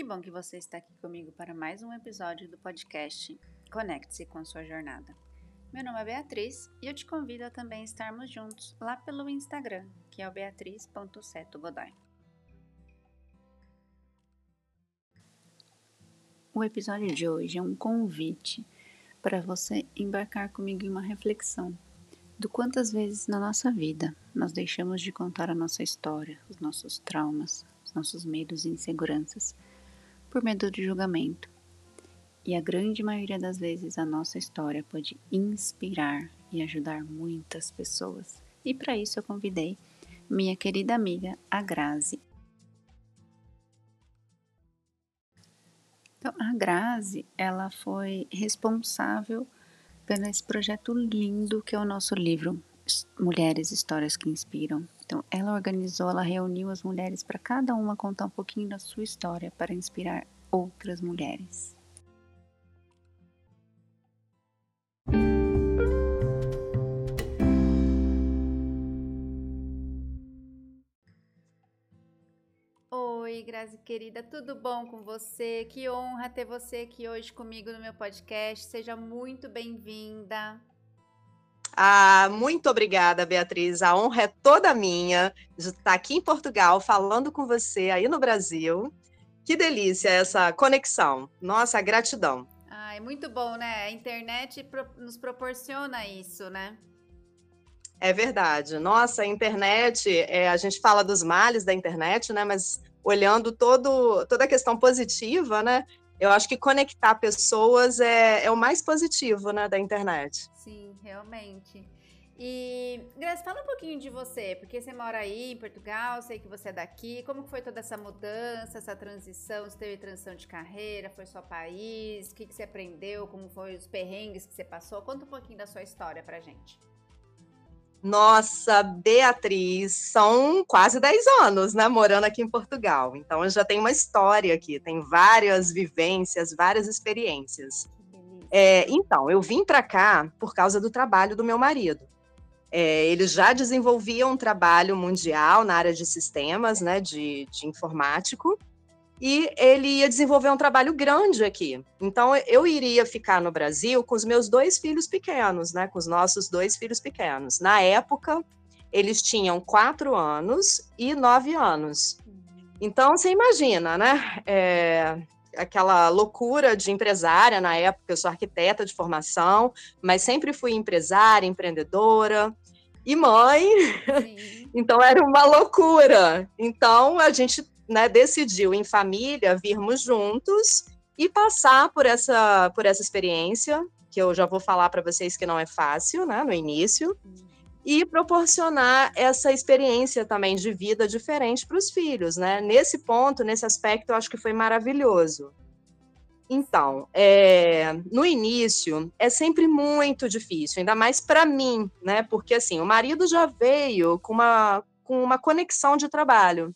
Que bom que você está aqui comigo para mais um episódio do podcast Conecte-se com sua jornada. Meu nome é Beatriz e eu te convido a também estarmos juntos lá pelo Instagram, que é o beatriz.setogodoy. O episódio de hoje é um convite para você embarcar comigo em uma reflexão do quantas vezes na nossa vida nós deixamos de contar a nossa história, os nossos traumas, os nossos medos e inseguranças por medo de julgamento. E a grande maioria das vezes a nossa história pode inspirar e ajudar muitas pessoas. E para isso eu convidei minha querida amiga, a Grazi. Então, a Grazi, ela foi responsável pelo esse projeto lindo que é o nosso livro Mulheres Histórias que Inspiram. Então, ela organizou, ela reuniu as mulheres para cada uma contar um pouquinho da sua história para inspirar outras mulheres. Oi, Grazi querida, tudo bom com você? Que honra ter você aqui hoje comigo no meu podcast. Seja muito bem-vinda. Ah, muito obrigada, Beatriz. A honra é toda minha de estar aqui em Portugal falando com você aí no Brasil. Que delícia essa conexão. Nossa, gratidão. Ah, é muito bom, né? A internet nos proporciona isso, né? É verdade. Nossa, a internet, é, a gente fala dos males da internet, né? Mas olhando todo, toda a questão positiva, né? Eu acho que conectar pessoas é, é o mais positivo, né, da internet. Sim, realmente. E, Grace, fala um pouquinho de você, porque você mora aí em Portugal, sei que você é daqui. Como foi toda essa mudança, essa transição? Você teve transição de carreira? Foi só país? O que, que você aprendeu? Como foi os perrengues que você passou? Conta um pouquinho da sua história pra gente. Nossa, Beatriz, são quase 10 anos, né, morando aqui em Portugal. Então, eu já tenho uma história aqui, tem várias vivências, várias experiências. É, então, eu vim para cá por causa do trabalho do meu marido. É, ele já desenvolvia um trabalho mundial na área de sistemas, né, de, de informático, e ele ia desenvolver um trabalho grande aqui. Então, eu iria ficar no Brasil com os meus dois filhos pequenos, né? Com os nossos dois filhos pequenos. Na época, eles tinham quatro anos e nove anos. Então, você imagina, né? É, aquela loucura de empresária na época, eu sou arquiteta de formação, mas sempre fui empresária, empreendedora e mãe. então era uma loucura. Então a gente né, decidiu em família virmos juntos e passar por essa, por essa experiência, que eu já vou falar para vocês que não é fácil, né, no início, e proporcionar essa experiência também de vida diferente para os filhos, né? Nesse ponto, nesse aspecto, eu acho que foi maravilhoso. Então, é, no início é sempre muito difícil, ainda mais para mim, né? Porque assim, o marido já veio com uma, com uma conexão de trabalho.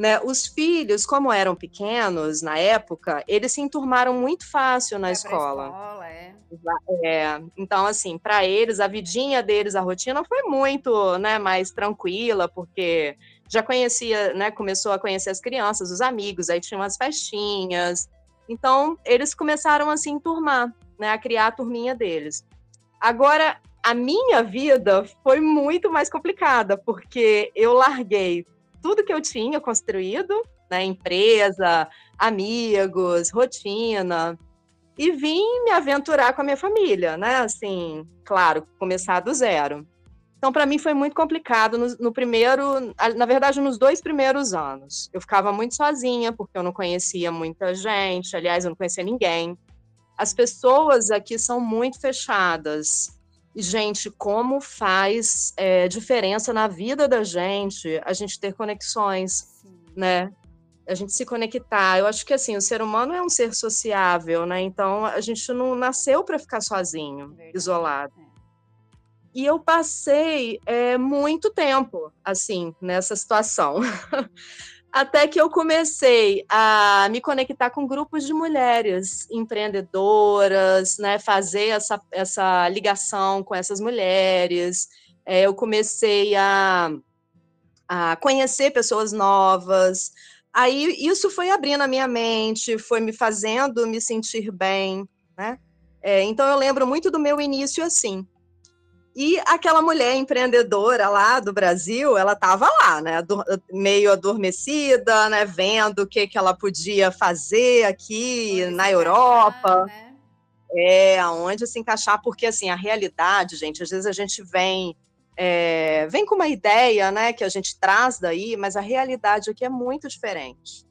Né? Os filhos, como eram pequenos na época, eles se enturmaram muito fácil na é escola. escola é. É, então, assim, para eles, a vidinha deles, a rotina foi muito né, mais tranquila, porque já conhecia, né, começou a conhecer as crianças, os amigos, aí tinha umas festinhas. Então, eles começaram a se enturmar, né, a criar a turminha deles. Agora, a minha vida foi muito mais complicada, porque eu larguei tudo que eu tinha construído, né, empresa, amigos, rotina, e vim me aventurar com a minha família, né? Assim, claro, começar do zero. Então, para mim foi muito complicado no, no, primeiro, na verdade, nos dois primeiros anos. Eu ficava muito sozinha, porque eu não conhecia muita gente, aliás, eu não conhecia ninguém. As pessoas aqui são muito fechadas. E, gente, como faz é, diferença na vida da gente a gente ter conexões, Sim. né? A gente se conectar. Eu acho que, assim, o ser humano é um ser sociável, né? Então, a gente não nasceu para ficar sozinho, Verdade. isolado. É. E eu passei é, muito tempo, assim, nessa situação. Até que eu comecei a me conectar com grupos de mulheres empreendedoras, né, fazer essa, essa ligação com essas mulheres. É, eu comecei a, a conhecer pessoas novas, Aí isso foi abrindo a minha mente, foi me fazendo me sentir bem, né? É, então eu lembro muito do meu início assim. E aquela mulher empreendedora lá do Brasil, ela estava lá, né, meio adormecida, né, vendo o que, que ela podia fazer aqui na Europa, né? é, aonde se encaixar, porque assim a realidade, gente, às vezes a gente vem é, vem com uma ideia, né, que a gente traz daí, mas a realidade aqui é muito diferente.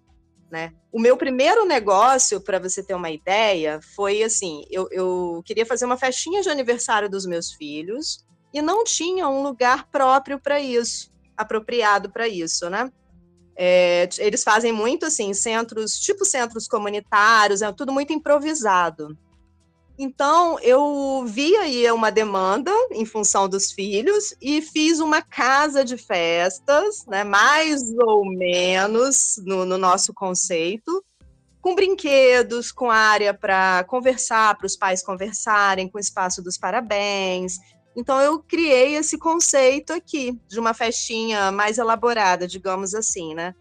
Né? O meu primeiro negócio, para você ter uma ideia, foi assim: eu, eu, queria fazer uma festinha de aniversário dos meus filhos e não tinha um lugar próprio para isso, apropriado para isso, né? É, eles fazem muito assim, centros, tipo centros comunitários, é tudo muito improvisado. Então, eu vi aí uma demanda em função dos filhos e fiz uma casa de festas, né, mais ou menos no, no nosso conceito, com brinquedos, com área para conversar, para os pais conversarem, com espaço dos parabéns. Então, eu criei esse conceito aqui de uma festinha mais elaborada, digamos assim, né?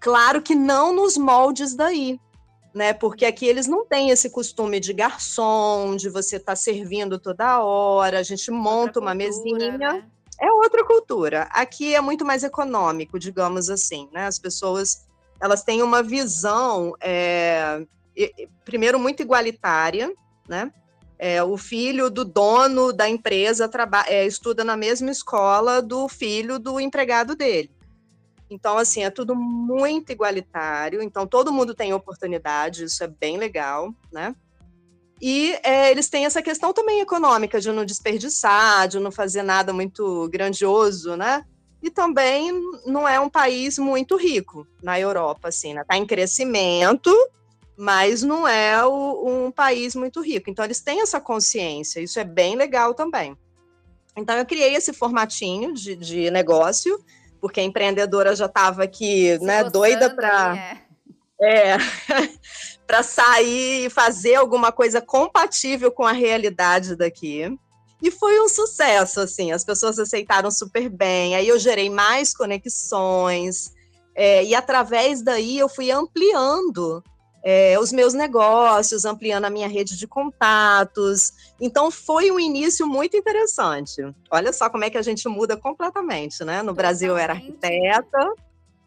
Claro que não nos moldes daí, né? Porque aqui eles não têm esse costume de garçom, de você estar tá servindo toda hora, a gente monta outra uma cultura, mesinha. Né? É outra cultura. Aqui é muito mais econômico, digamos assim, né? As pessoas elas têm uma visão, é, primeiro, muito igualitária, né? É, o filho do dono da empresa é, estuda na mesma escola do filho do empregado dele. Então, assim, é tudo muito igualitário. Então, todo mundo tem oportunidade, isso é bem legal, né? E é, eles têm essa questão também econômica, de não desperdiçar, de não fazer nada muito grandioso, né? E também não é um país muito rico na Europa, assim, né? Está em crescimento, mas não é o, um país muito rico. Então, eles têm essa consciência, isso é bem legal também. Então, eu criei esse formatinho de, de negócio, porque a empreendedora já estava aqui, Se né, doida para é, é para sair e fazer alguma coisa compatível com a realidade daqui. E foi um sucesso, assim, as pessoas aceitaram super bem. Aí eu gerei mais conexões, é, e através daí eu fui ampliando é, os meus negócios, ampliando a minha rede de contatos. Então, foi um início muito interessante. Olha só como é que a gente muda completamente, né? No Brasil eu era arquiteta,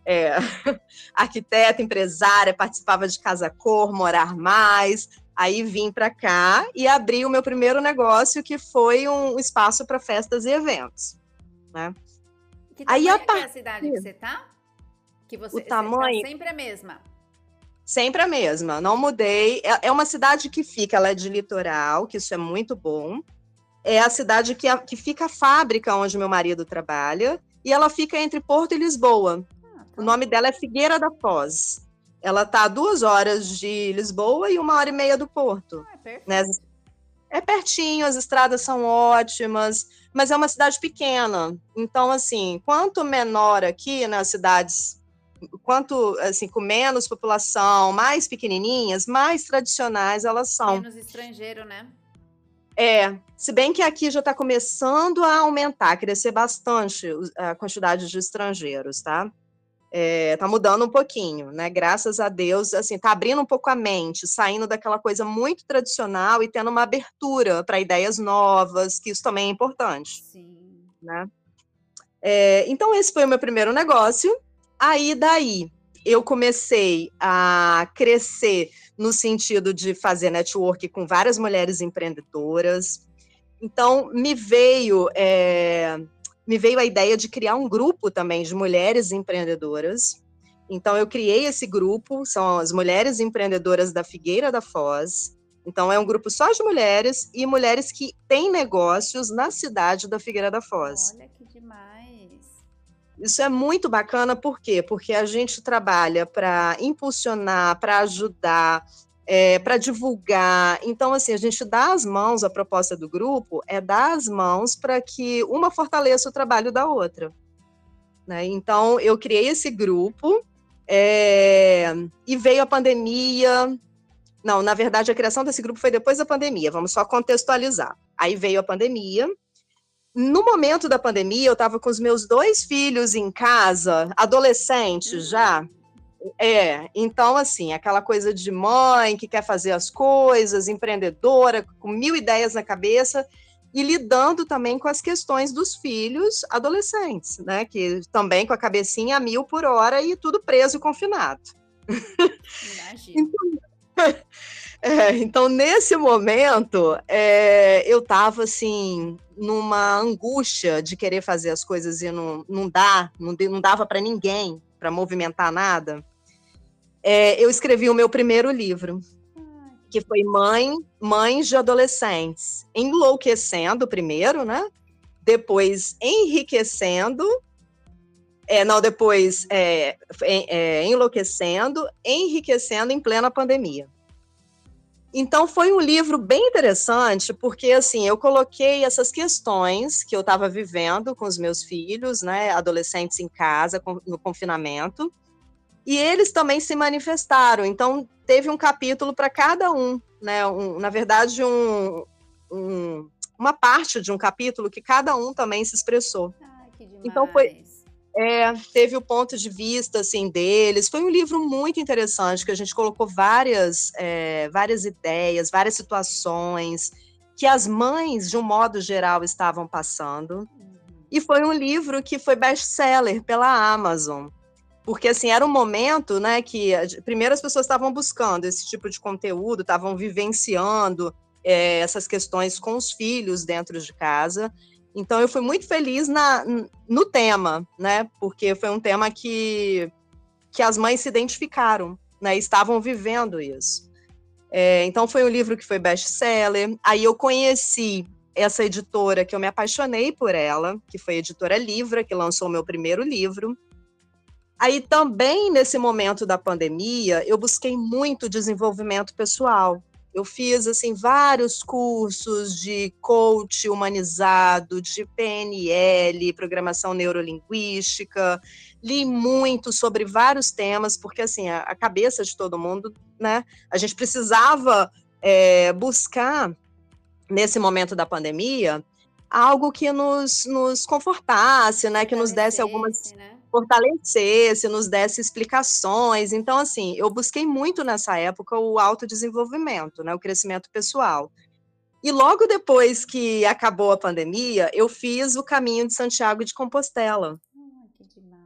é, arquiteta, empresária, participava de Casa Cor, Morar Mais. Aí vim para cá e abri o meu primeiro negócio, que foi um espaço para festas e eventos. Né? Que Aí a part... é a cidade que você está? Que você, o tá tamanho... Tá sempre a mesma? Sempre a mesma, não mudei. É, é uma cidade que fica, ela é de litoral, que isso é muito bom. É a cidade que, a, que fica a fábrica onde meu marido trabalha, e ela fica entre Porto e Lisboa. Ah, tá. O nome dela é Figueira da Foz. Ela está a duas horas de Lisboa e uma hora e meia do Porto. Ah, é, né? é pertinho, as estradas são ótimas, mas é uma cidade pequena. Então, assim, quanto menor aqui nas cidades quanto assim com menos população, mais pequenininhas, mais tradicionais elas são. Menos estrangeiro, né? É, se bem que aqui já está começando a aumentar, crescer bastante a quantidade de estrangeiros, tá? É, tá mudando um pouquinho, né? Graças a Deus, assim, tá abrindo um pouco a mente, saindo daquela coisa muito tradicional e tendo uma abertura para ideias novas, que isso também é importante. Sim. Né? É, então, esse foi o meu primeiro negócio. Aí daí eu comecei a crescer no sentido de fazer network com várias mulheres empreendedoras. Então me veio é, me veio a ideia de criar um grupo também de mulheres empreendedoras. Então eu criei esse grupo, são as mulheres empreendedoras da Figueira da Foz. Então é um grupo só de mulheres e mulheres que têm negócios na cidade da Figueira da Foz. Olha que demais. Isso é muito bacana, por quê? Porque a gente trabalha para impulsionar, para ajudar, é, para divulgar. Então, assim, a gente dá as mãos, a proposta do grupo é dar as mãos para que uma fortaleça o trabalho da outra. Né? Então, eu criei esse grupo é, e veio a pandemia. Não, na verdade, a criação desse grupo foi depois da pandemia, vamos só contextualizar. Aí veio a pandemia, no momento da pandemia, eu estava com os meus dois filhos em casa, adolescentes uhum. já, É, então, assim, aquela coisa de mãe que quer fazer as coisas, empreendedora, com mil ideias na cabeça, e lidando também com as questões dos filhos adolescentes, né? Que também com a cabecinha a mil por hora e tudo preso e confinado. Imagina. então, é, então, nesse momento, é, eu estava assim, numa angústia de querer fazer as coisas e não, não dá, não, não dava para ninguém para movimentar nada. É, eu escrevi o meu primeiro livro, que foi Mãe, Mães de Adolescentes, enlouquecendo primeiro, né? Depois enriquecendo, é, não, depois é, é, enlouquecendo, enriquecendo em plena pandemia. Então foi um livro bem interessante, porque assim, eu coloquei essas questões que eu estava vivendo com os meus filhos, né, adolescentes em casa, no confinamento, e eles também se manifestaram. Então teve um capítulo para cada um, né, um, na verdade um, um, uma parte de um capítulo que cada um também se expressou. Ai, então foi é, teve o ponto de vista assim deles. Foi um livro muito interessante que a gente colocou várias, é, várias ideias, várias situações que as mães, de um modo geral, estavam passando. Uhum. E foi um livro que foi best-seller pela Amazon. Porque, assim, era um momento, né, que primeiro as pessoas estavam buscando esse tipo de conteúdo, estavam vivenciando é, essas questões com os filhos dentro de casa. Então eu fui muito feliz na, no tema, né? Porque foi um tema que, que as mães se identificaram, né? Estavam vivendo isso. É, então foi um livro que foi best-seller. Aí eu conheci essa editora que eu me apaixonei por ela, que foi a editora Livra, que lançou o meu primeiro livro. Aí também nesse momento da pandemia, eu busquei muito desenvolvimento pessoal. Eu fiz assim vários cursos de coach humanizado, de PNL, programação neurolinguística, li muito sobre vários temas, porque assim a, a cabeça de todo mundo, né? A gente precisava é, buscar nesse momento da pandemia algo que nos, nos confortasse, né? Que nos desse algumas né? Fortalecesse, nos desse explicações. Então, assim, eu busquei muito nessa época o autodesenvolvimento, né, o crescimento pessoal. E logo depois que acabou a pandemia, eu fiz o caminho de Santiago de Compostela. que demais.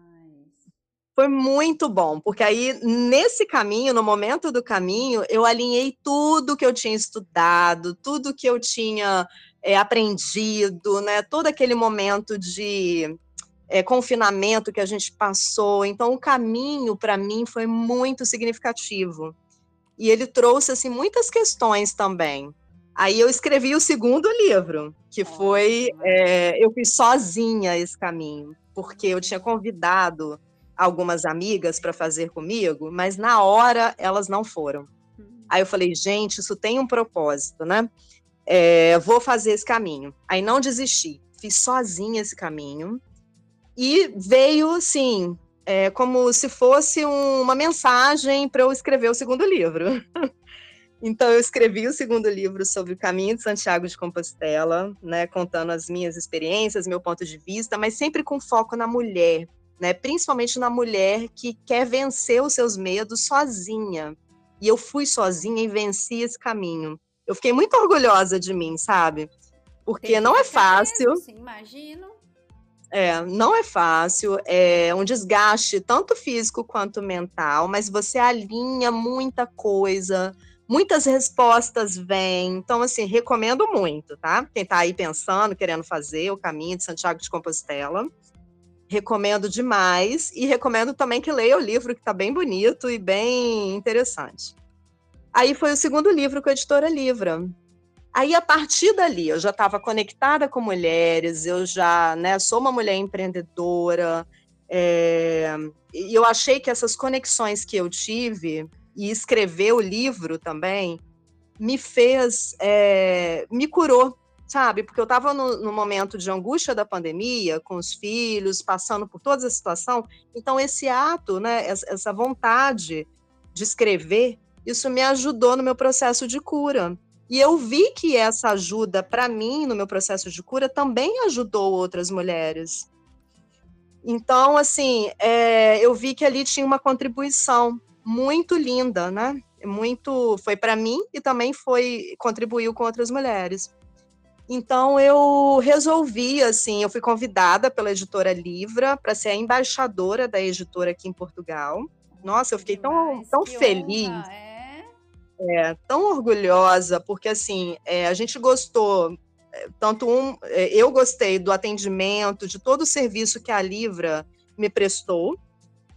Foi muito bom, porque aí nesse caminho, no momento do caminho, eu alinhei tudo que eu tinha estudado, tudo que eu tinha é, aprendido, né? Todo aquele momento de é, confinamento que a gente passou. Então, o caminho, para mim, foi muito significativo. E ele trouxe, assim, muitas questões também. Aí eu escrevi o segundo livro, que foi. É, eu fiz sozinha esse caminho, porque eu tinha convidado algumas amigas para fazer comigo, mas na hora elas não foram. Hum. Aí eu falei, gente, isso tem um propósito, né? É, vou fazer esse caminho. Aí não desisti, fiz sozinha esse caminho. E veio, assim, é, como se fosse um, uma mensagem para eu escrever o segundo livro. então, eu escrevi o segundo livro sobre o caminho de Santiago de Compostela, né, contando as minhas experiências, meu ponto de vista, mas sempre com foco na mulher, né, principalmente na mulher que quer vencer os seus medos sozinha. E eu fui sozinha e venci esse caminho. Eu fiquei muito orgulhosa de mim, sabe? Porque não é fácil. Sim, imagino. É, não é fácil, é um desgaste tanto físico quanto mental, mas você alinha muita coisa, muitas respostas vêm. Então, assim, recomendo muito, tá? Quem tá aí pensando, querendo fazer o caminho de Santiago de Compostela. Recomendo demais e recomendo também que leia o livro, que tá bem bonito e bem interessante. Aí foi o segundo livro com a editora Livra. Aí, a partir dali, eu já estava conectada com mulheres, eu já né, sou uma mulher empreendedora, é, e eu achei que essas conexões que eu tive, e escrever o livro também, me fez, é, me curou, sabe? Porque eu estava no, no, momento de angústia da pandemia, com os filhos, passando por toda a situação. Então, esse ato, né, essa vontade de escrever, isso me ajudou no meu processo de cura. E eu vi que essa ajuda para mim no meu processo de cura também ajudou outras mulheres. Então, assim, é, eu vi que ali tinha uma contribuição muito linda, né? Muito foi para mim e também foi contribuiu com outras mulheres. Então eu resolvi, assim, eu fui convidada pela editora Livra para ser a embaixadora da editora aqui em Portugal. Nossa, eu fiquei tão, tão feliz. Honra, é? É? tão orgulhosa, porque assim, é, a gente gostou tanto um, é, eu gostei do atendimento, de todo o serviço que a Livra me prestou,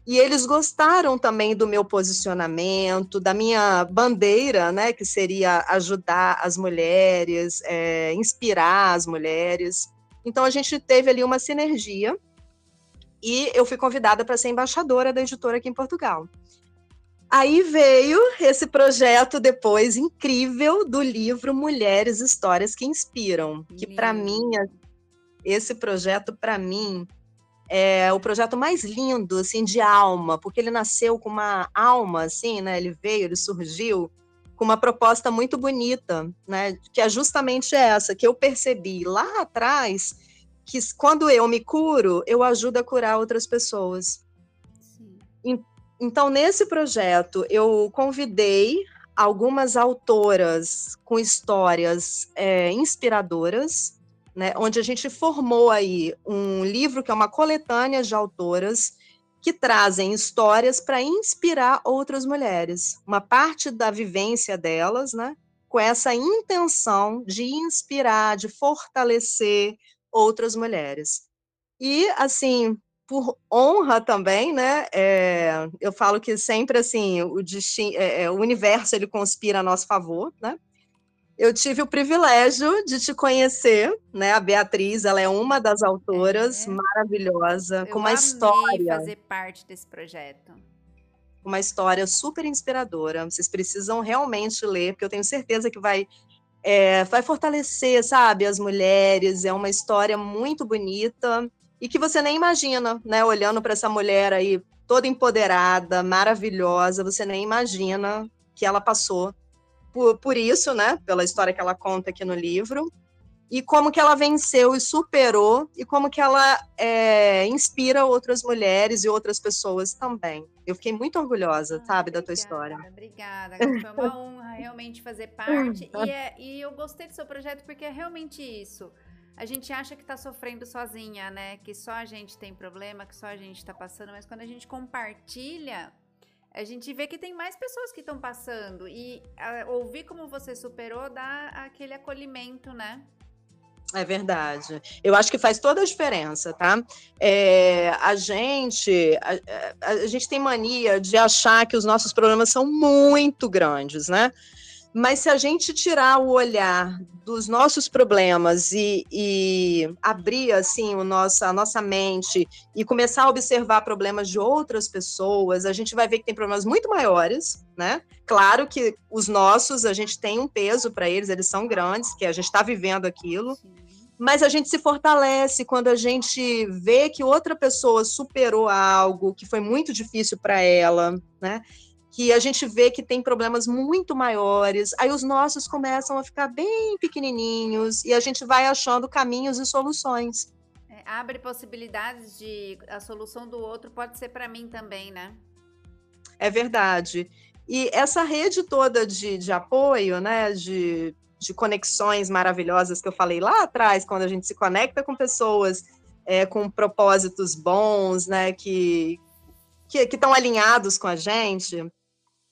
e eles gostaram também do meu posicionamento, da minha bandeira, né, que seria ajudar as mulheres, é, inspirar as mulheres. Então a gente teve ali uma sinergia e eu fui convidada para ser embaixadora da editora aqui em Portugal. Aí veio esse projeto depois incrível do livro Mulheres Histórias que Inspiram, que para mim esse projeto para mim é o projeto mais lindo assim de alma, porque ele nasceu com uma alma assim, né? Ele veio, ele surgiu com uma proposta muito bonita, né? Que é justamente essa que eu percebi lá atrás que quando eu me curo, eu ajudo a curar outras pessoas. Sim. Então, nesse projeto, eu convidei algumas autoras com histórias é, inspiradoras, né, onde a gente formou aí um livro que é uma coletânea de autoras que trazem histórias para inspirar outras mulheres, uma parte da vivência delas, né, com essa intenção de inspirar, de fortalecer outras mulheres. E assim, por honra também, né? É, eu falo que sempre assim o, é, é, o universo ele conspira a nosso favor, né? Eu tive o privilégio de te conhecer, né? A Beatriz, ela é uma das autoras, é. maravilhosa, eu com uma história. fazer parte desse projeto. Uma história super inspiradora. Vocês precisam realmente ler, porque eu tenho certeza que vai vai fortalecer, sabe, as mulheres. É uma história muito bonita e que você nem imagina, né? Olhando para essa mulher aí toda empoderada, maravilhosa, você nem imagina que ela passou por, por isso, né? Pela história que ela conta aqui no livro e como que ela venceu e superou e como que ela é, inspira outras mulheres e outras pessoas também. Eu fiquei muito orgulhosa, ah, sabe, obrigada, da tua história. Obrigada, foi uma honra realmente fazer parte e, é, e eu gostei do seu projeto porque é realmente isso a gente acha que está sofrendo sozinha, né? Que só a gente tem problema, que só a gente está passando, mas quando a gente compartilha, a gente vê que tem mais pessoas que estão passando. E a, ouvir como você superou dá aquele acolhimento, né? É verdade. Eu acho que faz toda a diferença, tá? É, a gente a, a, a gente tem mania de achar que os nossos problemas são muito grandes, né? Mas se a gente tirar o olhar dos nossos problemas e, e abrir assim o a nossa mente e começar a observar problemas de outras pessoas, a gente vai ver que tem problemas muito maiores, né? Claro que os nossos, a gente tem um peso para eles, eles são grandes, que a gente está vivendo aquilo. Mas a gente se fortalece quando a gente vê que outra pessoa superou algo que foi muito difícil para ela, né? Que a gente vê que tem problemas muito maiores, aí os nossos começam a ficar bem pequenininhos e a gente vai achando caminhos e soluções. É, abre possibilidades de a solução do outro pode ser para mim também, né? É verdade. E essa rede toda de, de apoio, né, de, de conexões maravilhosas que eu falei lá atrás, quando a gente se conecta com pessoas é, com propósitos bons, né, que que estão alinhados com a gente,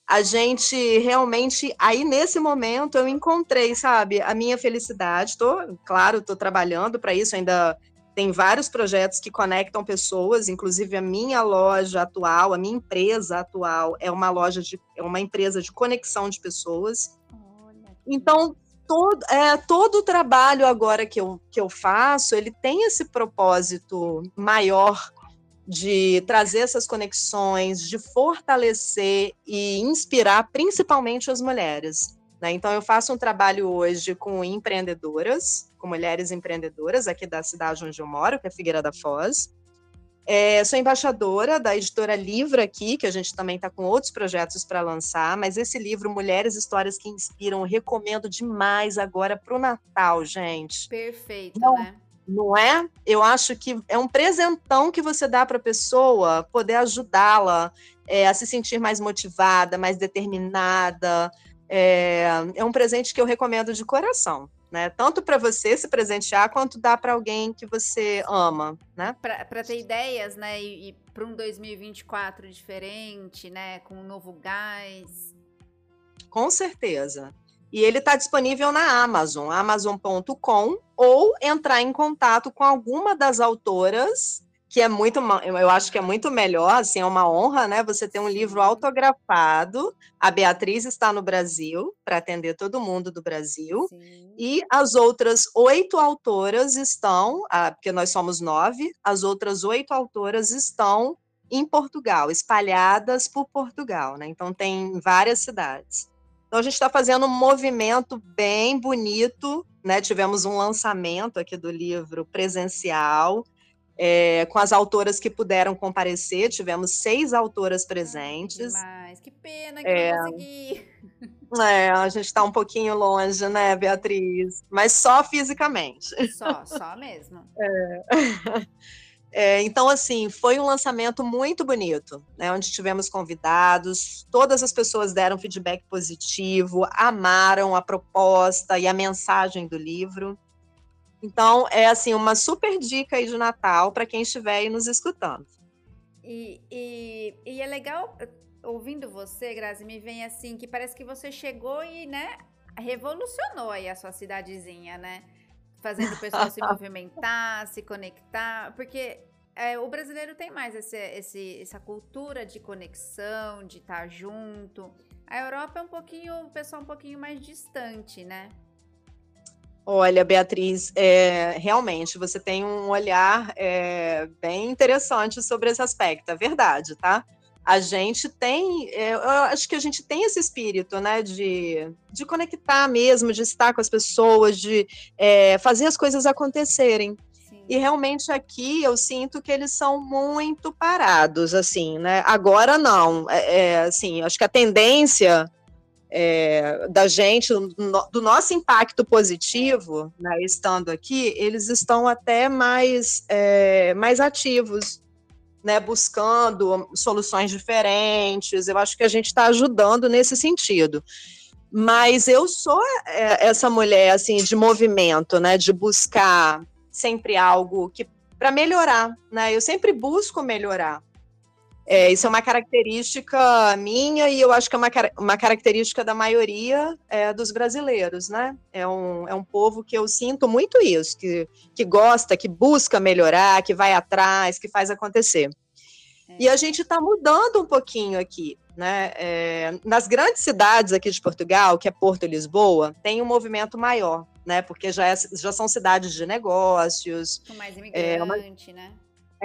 a gente realmente, aí nesse momento eu encontrei, sabe, a minha felicidade. Tô, claro, estou trabalhando para isso, ainda tem vários projetos que conectam pessoas, inclusive a minha loja atual, a minha empresa atual é uma loja de é uma empresa de conexão de pessoas. Então, todo, é, todo o trabalho agora que eu, que eu faço, ele tem esse propósito maior de trazer essas conexões, de fortalecer e inspirar principalmente as mulheres. Né? Então, eu faço um trabalho hoje com empreendedoras, com mulheres empreendedoras aqui da cidade onde eu moro, que é Figueira da Foz. É, sou embaixadora da editora Livra aqui, que a gente também está com outros projetos para lançar, mas esse livro, Mulheres Histórias que Inspiram, recomendo demais agora para o Natal, gente. Perfeito, Não, né? Não é? Eu acho que é um presentão que você dá para a pessoa poder ajudá-la é, a se sentir mais motivada, mais determinada. É, é um presente que eu recomendo de coração. Né? Tanto para você se presentear, quanto dá para alguém que você ama, né? Para ter ideias, né? E, e para um 2024 diferente, né? Com um novo gás. Com certeza. E ele está disponível na Amazon, amazon.com, ou entrar em contato com alguma das autoras, que é muito, eu acho que é muito melhor, assim, é uma honra, né? Você ter um livro autografado. A Beatriz está no Brasil, para atender todo mundo do Brasil. Sim. E as outras oito autoras estão, porque nós somos nove, as outras oito autoras estão em Portugal, espalhadas por Portugal, né? Então tem várias cidades. Então, a gente está fazendo um movimento bem bonito, né? Tivemos um lançamento aqui do livro presencial, é, com as autoras que puderam comparecer, tivemos seis autoras presentes. Mas que pena que é, não consegui. É, a gente está um pouquinho longe, né, Beatriz? Mas só fisicamente. Só, só mesmo. É. É, então, assim, foi um lançamento muito bonito, né, onde tivemos convidados, todas as pessoas deram feedback positivo, amaram a proposta e a mensagem do livro. Então, é assim, uma super dica aí de Natal para quem estiver aí nos escutando. E, e, e, é legal, ouvindo você, Grazi, me vem assim, que parece que você chegou e, né, revolucionou aí a sua cidadezinha, né? Fazendo o pessoal se movimentar, se conectar, porque é, o brasileiro tem mais esse, esse, essa cultura de conexão, de estar junto. A Europa é um pouquinho, o pessoal um pouquinho mais distante, né? Olha, Beatriz, é, realmente você tem um olhar é, bem interessante sobre esse aspecto, é verdade, tá? A gente tem, é, eu acho que a gente tem esse espírito, né, de, de conectar mesmo, de estar com as pessoas, de é, fazer as coisas acontecerem. Sim. E realmente aqui eu sinto que eles são muito parados, assim, né? Agora não, é, é assim, acho que a tendência é, da gente, do nosso impacto positivo, né, estando aqui, eles estão até mais, é, mais ativos né, buscando soluções diferentes. Eu acho que a gente está ajudando nesse sentido. Mas eu sou é, essa mulher assim de movimento, né, de buscar sempre algo que para melhorar, né? Eu sempre busco melhorar. É, isso é uma característica minha e eu acho que é uma, uma característica da maioria é, dos brasileiros, né? É um, é um povo que eu sinto muito isso, que, que gosta, que busca melhorar, que vai atrás, que faz acontecer. É. E a gente está mudando um pouquinho aqui. Né? É, nas grandes cidades aqui de Portugal, que é Porto e Lisboa, tem um movimento maior, né? Porque já, é, já são cidades de negócios. Com mais imigrante, é uma, né?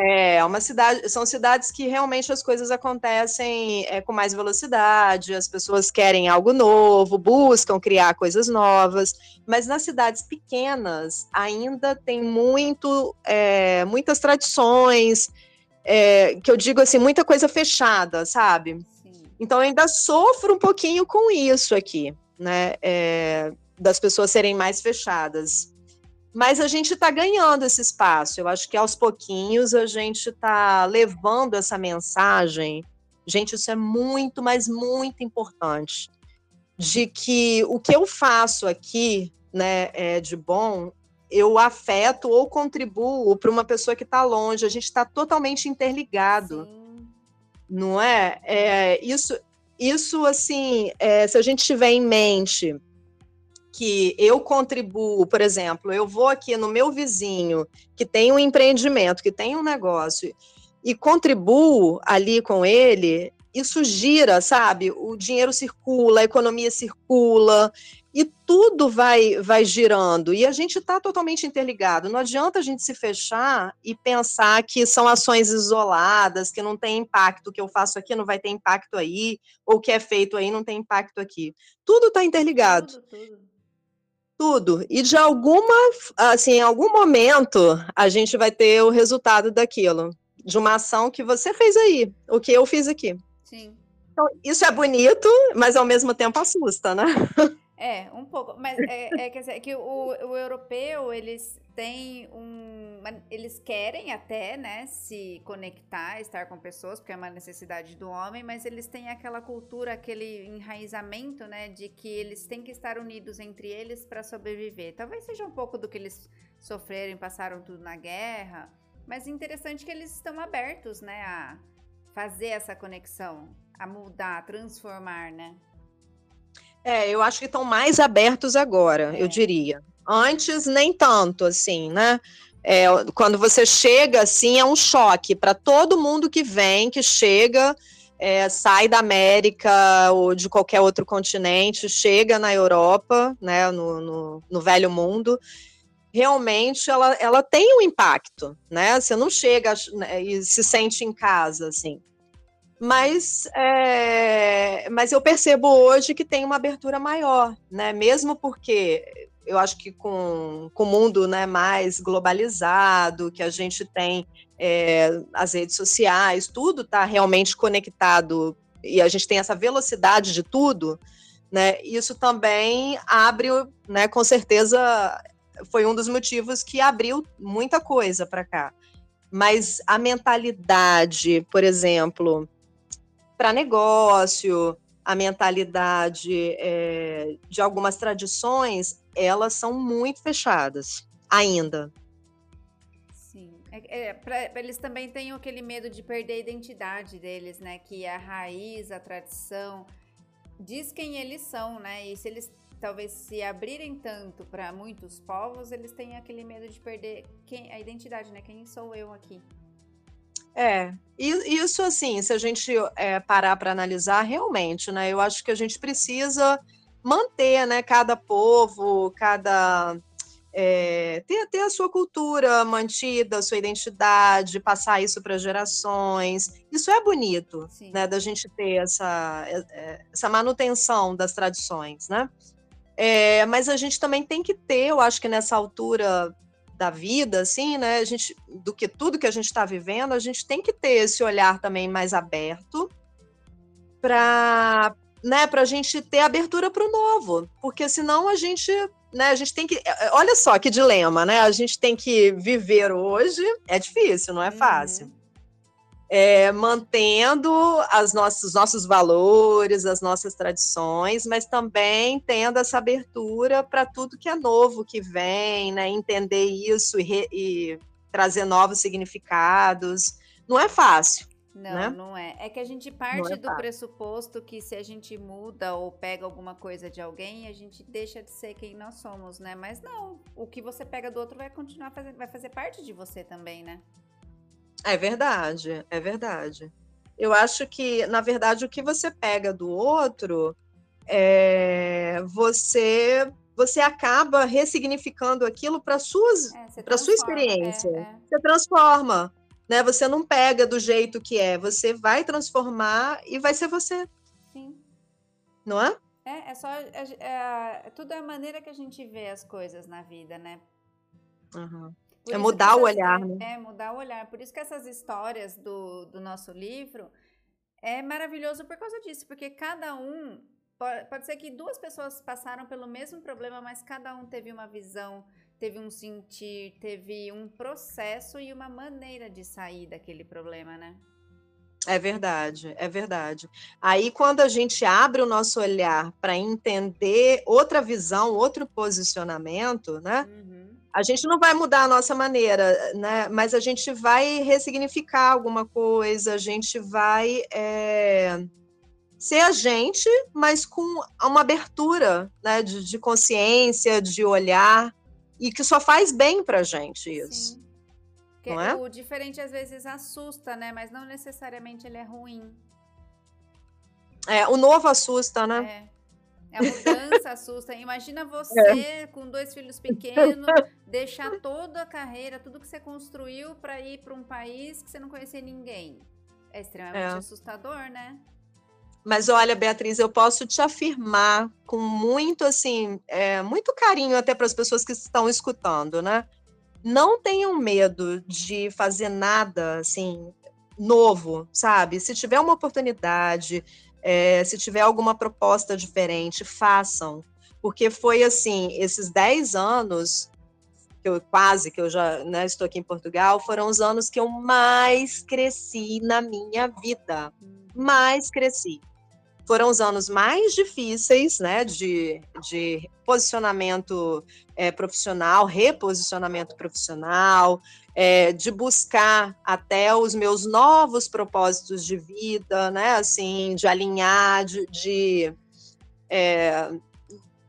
É, uma cidade, são cidades que realmente as coisas acontecem é, com mais velocidade, as pessoas querem algo novo, buscam criar coisas novas, mas nas cidades pequenas ainda tem muito, é, muitas tradições, é, que eu digo assim, muita coisa fechada, sabe? Sim. Então eu ainda sofro um pouquinho com isso aqui, né? É, das pessoas serem mais fechadas. Mas a gente está ganhando esse espaço. Eu acho que aos pouquinhos a gente está levando essa mensagem. Gente, isso é muito, mas muito importante. De que o que eu faço aqui, né, é de bom, eu afeto ou contribuo para uma pessoa que está longe. A gente está totalmente interligado, Sim. não é? é? Isso, isso assim, é, se a gente tiver em mente que eu contribuo, por exemplo, eu vou aqui no meu vizinho que tem um empreendimento, que tem um negócio, e contribuo ali com ele, isso gira, sabe? O dinheiro circula, a economia circula, e tudo vai, vai girando. E a gente está totalmente interligado. Não adianta a gente se fechar e pensar que são ações isoladas, que não tem impacto, o que eu faço aqui não vai ter impacto aí, ou o que é feito aí não tem impacto aqui. Tudo está interligado. Tudo, tudo. Tudo. E de alguma, assim, em algum momento, a gente vai ter o resultado daquilo. De uma ação que você fez aí, o que eu fiz aqui. Sim. Então, isso é bonito, mas ao mesmo tempo assusta, né? É, um pouco. Mas é, é, quer dizer, que o, o europeu, eles têm um. Eles querem até, né, se conectar, estar com pessoas, porque é uma necessidade do homem, mas eles têm aquela cultura, aquele enraizamento, né, de que eles têm que estar unidos entre eles para sobreviver. Talvez seja um pouco do que eles sofreram, passaram tudo na guerra, mas interessante que eles estão abertos, né, a fazer essa conexão, a mudar, a transformar, né? É, eu acho que estão mais abertos agora, é. eu diria. Antes, nem tanto, assim, né? É, quando você chega, assim, é um choque para todo mundo que vem, que chega, é, sai da América ou de qualquer outro continente, chega na Europa, né, no, no, no velho mundo, realmente ela, ela tem um impacto, né? Você não chega né, e se sente em casa, assim. Mas, é, mas eu percebo hoje que tem uma abertura maior, né? Mesmo porque eu acho que com, com o mundo né, mais globalizado, que a gente tem é, as redes sociais, tudo está realmente conectado e a gente tem essa velocidade de tudo, né? Isso também abre, né? Com certeza foi um dos motivos que abriu muita coisa para cá. Mas a mentalidade, por exemplo, para negócio, a mentalidade é, de algumas tradições, elas são muito fechadas ainda. Sim. É, é, pra, eles também têm aquele medo de perder a identidade deles, né? Que a raiz, a tradição, diz quem eles são, né? E se eles talvez se abrirem tanto para muitos povos, eles têm aquele medo de perder quem, a identidade, né? Quem sou eu aqui? É, e isso assim, se a gente é, parar para analisar, realmente, né? Eu acho que a gente precisa manter, né? Cada povo, cada é, ter, ter a sua cultura mantida, a sua identidade, passar isso para gerações. Isso é bonito, Sim. né? Da gente ter essa, essa manutenção das tradições, né? É, mas a gente também tem que ter, eu acho que nessa altura da vida, assim, né? A gente, do que tudo que a gente está vivendo, a gente tem que ter esse olhar também mais aberto para né, a gente ter abertura para o novo, porque senão a gente, né, a gente tem que, é, é, olha só que dilema, né? A gente tem que viver hoje, é difícil, não é fácil. Uhum é, mantendo as nossas, os nossos valores, as nossas tradições, mas também tendo essa abertura para tudo que é novo que vem, né? entender isso e, re, e trazer novos significados. Não é fácil. Não, né? não é. É que a gente parte é do pressuposto que se a gente muda ou pega alguma coisa de alguém, a gente deixa de ser quem nós somos, né? Mas não, o que você pega do outro vai continuar fazendo, vai fazer parte de você também, né? É verdade, é verdade. Eu acho que, na verdade, o que você pega do outro, é, você você acaba ressignificando aquilo para suas é, para sua experiência. É, é. Você transforma, né? Você não pega do jeito que é, você vai transformar e vai ser você. Sim. Não é? É, é só é, é tudo é a maneira que a gente vê as coisas na vida, né? Uhum. Por é mudar o olhar, né? É, mudar o olhar. Por isso que essas histórias do, do nosso livro é maravilhoso por causa disso, porque cada um. Pode, pode ser que duas pessoas passaram pelo mesmo problema, mas cada um teve uma visão, teve um sentir, teve um processo e uma maneira de sair daquele problema, né? É verdade, é verdade. Aí, quando a gente abre o nosso olhar para entender outra visão, outro posicionamento, né? Uhum a gente não vai mudar a nossa maneira, né? Mas a gente vai ressignificar alguma coisa, a gente vai é, ser a gente, mas com uma abertura né, de, de, consciência, de olhar, e que só faz bem para a gente isso. Sim. Não é? O diferente às vezes assusta, né? Mas não necessariamente ele é ruim. É, o novo assusta, né? É. A mudança assusta. Imagina você é. com dois filhos pequenos, deixar toda a carreira, tudo que você construiu para ir para um país que você não conhecia ninguém. É extremamente é. assustador, né? Mas olha, Beatriz, eu posso te afirmar com muito assim, é, muito carinho até para as pessoas que estão escutando, né? Não tenham medo de fazer nada assim novo, sabe? Se tiver uma oportunidade, é, se tiver alguma proposta diferente, façam. porque foi assim, esses 10 anos que eu quase que eu já né, estou aqui em Portugal, foram os anos que eu mais cresci na minha vida. Mais cresci. Foram os anos mais difíceis, né, de, de posicionamento é, profissional, reposicionamento profissional, é, de buscar até os meus novos propósitos de vida, né, assim, de alinhar, de, de é,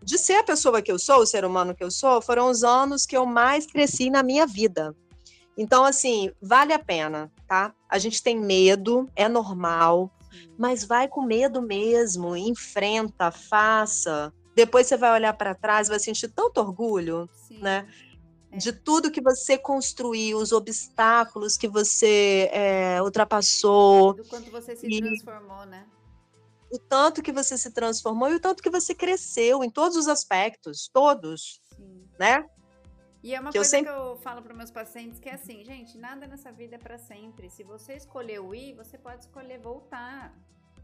de ser a pessoa que eu sou, o ser humano que eu sou, foram os anos que eu mais cresci na minha vida. Então, assim, vale a pena, tá? A gente tem medo, é normal, mas vai com medo mesmo, enfrenta, faça. Depois você vai olhar para trás, vai sentir tanto orgulho, Sim. né? É. De tudo que você construiu, os obstáculos que você é, ultrapassou. Do quanto você se e... transformou, né? o tanto que você se transformou e o tanto que você cresceu em todos os aspectos, todos, Sim. né? E é uma que coisa eu sempre... que eu falo para meus pacientes que é assim, gente, nada nessa vida é para sempre. Se você escolheu ir, você pode escolher voltar.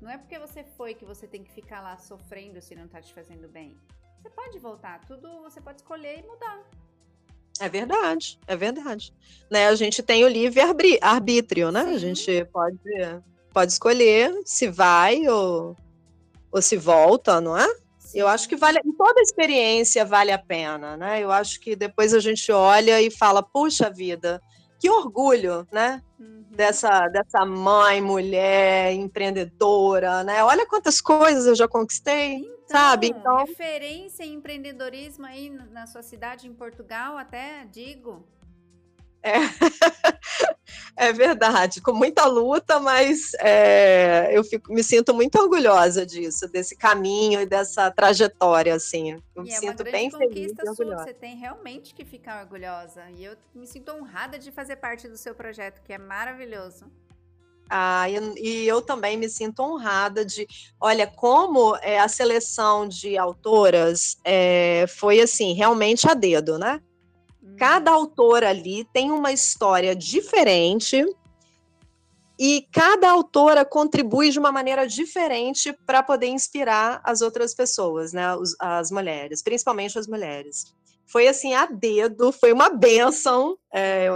Não é porque você foi que você tem que ficar lá sofrendo se não tá te fazendo bem. Você pode voltar, tudo você pode escolher e mudar. É verdade, é verdade. Né, a gente tem o livre arbítrio, né? Sim. A gente pode pode escolher se vai ou, ou se volta, não é? Sim. Eu acho que vale, toda experiência vale a pena, né? Eu acho que depois a gente olha e fala, puxa vida, que orgulho, né? Uhum. Dessa, dessa mãe, mulher, empreendedora, né? Olha quantas coisas eu já conquistei, então, sabe? Então, referência em empreendedorismo aí na sua cidade, em Portugal, até digo. É, é verdade, com muita luta, mas é, eu fico, me sinto muito orgulhosa disso, desse caminho e dessa trajetória, assim. Eu e me é sinto bem feliz e orgulhosa. Você tem realmente que ficar orgulhosa. E eu me sinto honrada de fazer parte do seu projeto, que é maravilhoso. Ah, e, e, eu também me sinto honrada de, olha, como é, a seleção de autoras é, foi assim, realmente a dedo, né? Cada autor ali tem uma história diferente e cada autora contribui de uma maneira diferente para poder inspirar as outras pessoas, né, as mulheres, principalmente as mulheres. Foi assim a dedo, foi uma benção. É,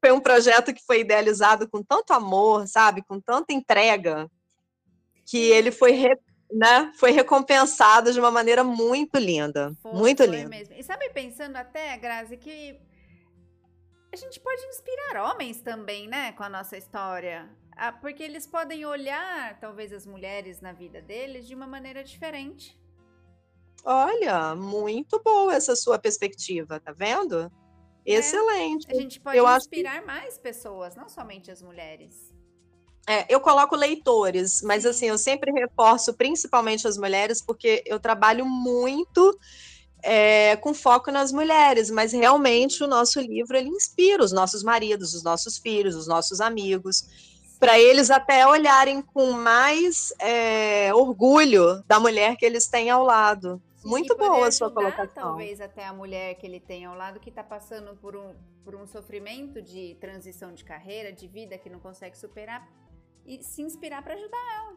foi um projeto que foi idealizado com tanto amor, sabe, com tanta entrega, que ele foi né, foi recompensada de uma maneira muito linda. Foi, muito foi linda. Mesmo. E sabe, pensando até, Grazi, que a gente pode inspirar homens também, né, com a nossa história. Ah, porque eles podem olhar, talvez, as mulheres na vida deles de uma maneira diferente. Olha, muito boa essa sua perspectiva, tá vendo? É, Excelente. A gente pode Eu inspirar que... mais pessoas, não somente as mulheres. É, eu coloco leitores, mas assim, eu sempre reforço principalmente as mulheres, porque eu trabalho muito é, com foco nas mulheres, mas realmente o nosso livro ele inspira os nossos maridos, os nossos filhos, os nossos amigos, para eles até olharem com mais é, orgulho da mulher que eles têm ao lado. Muito boa a sua colocação. Talvez até a mulher que ele tem ao lado que está passando por um, por um sofrimento de transição de carreira, de vida que não consegue superar, e se inspirar para ajudar ela.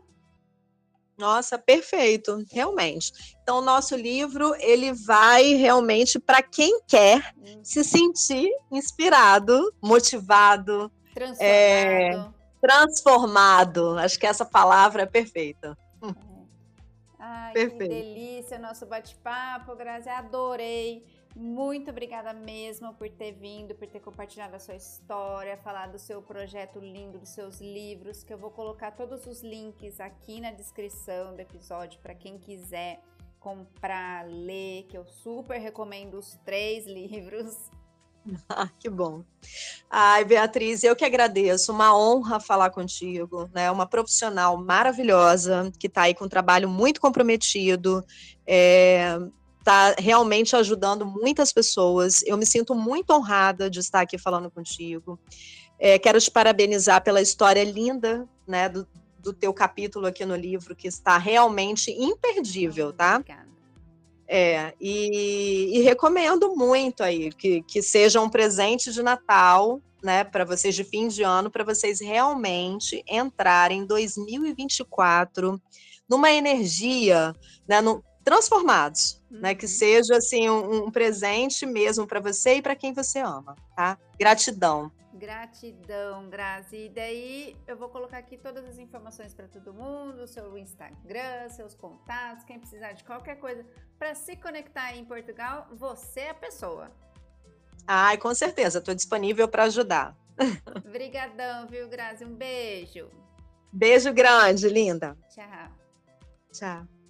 Nossa, perfeito, realmente. Então, o nosso livro ele vai realmente para quem quer hum. se sentir inspirado, motivado, transformado. É, transformado. Acho que essa palavra é perfeita. É. Ai, Perfeito. que delícia nosso bate-papo, Grazi. Adorei. Muito obrigada mesmo por ter vindo, por ter compartilhado a sua história, falar do seu projeto lindo, dos seus livros, que eu vou colocar todos os links aqui na descrição do episódio para quem quiser comprar, ler, que eu super recomendo os três livros. Ah, que bom. Ai, Beatriz, eu que agradeço. Uma honra falar contigo, né? Uma profissional maravilhosa que está aí com um trabalho muito comprometido. É, está realmente ajudando muitas pessoas. Eu me sinto muito honrada de estar aqui falando contigo. É, quero te parabenizar pela história linda, né, do, do teu capítulo aqui no livro, que está realmente imperdível, tá? Obrigada. É, e, e, recomendo muito aí que, que seja um presente de Natal, né, para vocês de fim de ano, para vocês realmente entrarem em 2024 numa energia, né, no, transformados, uhum. né? Que uhum. seja assim um, um presente mesmo para você e para quem você ama, tá? Gratidão. Gratidão, Grazi. E daí eu vou colocar aqui todas as informações para todo mundo, seu Instagram, seus contatos, quem precisar de qualquer coisa para se conectar aí em Portugal, você é a pessoa. Ai, com certeza, estou disponível para ajudar. Obrigadão, viu, Grazi? Um beijo. Beijo grande, linda. Tchau. Tchau.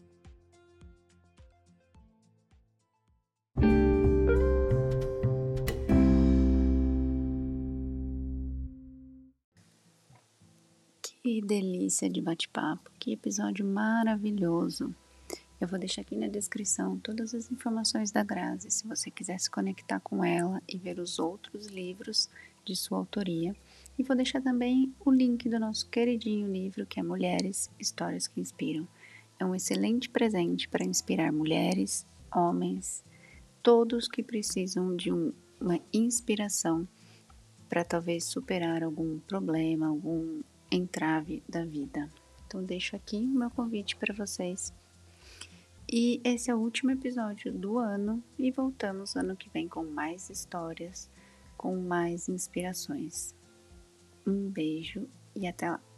Que delícia de bate-papo, que episódio maravilhoso. Eu vou deixar aqui na descrição todas as informações da Grazi, se você quiser se conectar com ela e ver os outros livros de sua autoria. E vou deixar também o link do nosso queridinho livro, que é Mulheres, Histórias que Inspiram. É um excelente presente para inspirar mulheres, homens, todos que precisam de um, uma inspiração para talvez superar algum problema, algum entrave da vida. Então, deixo aqui o meu convite para vocês. E esse é o último episódio do ano e voltamos ano que vem com mais histórias, com mais inspirações. Um beijo e até lá!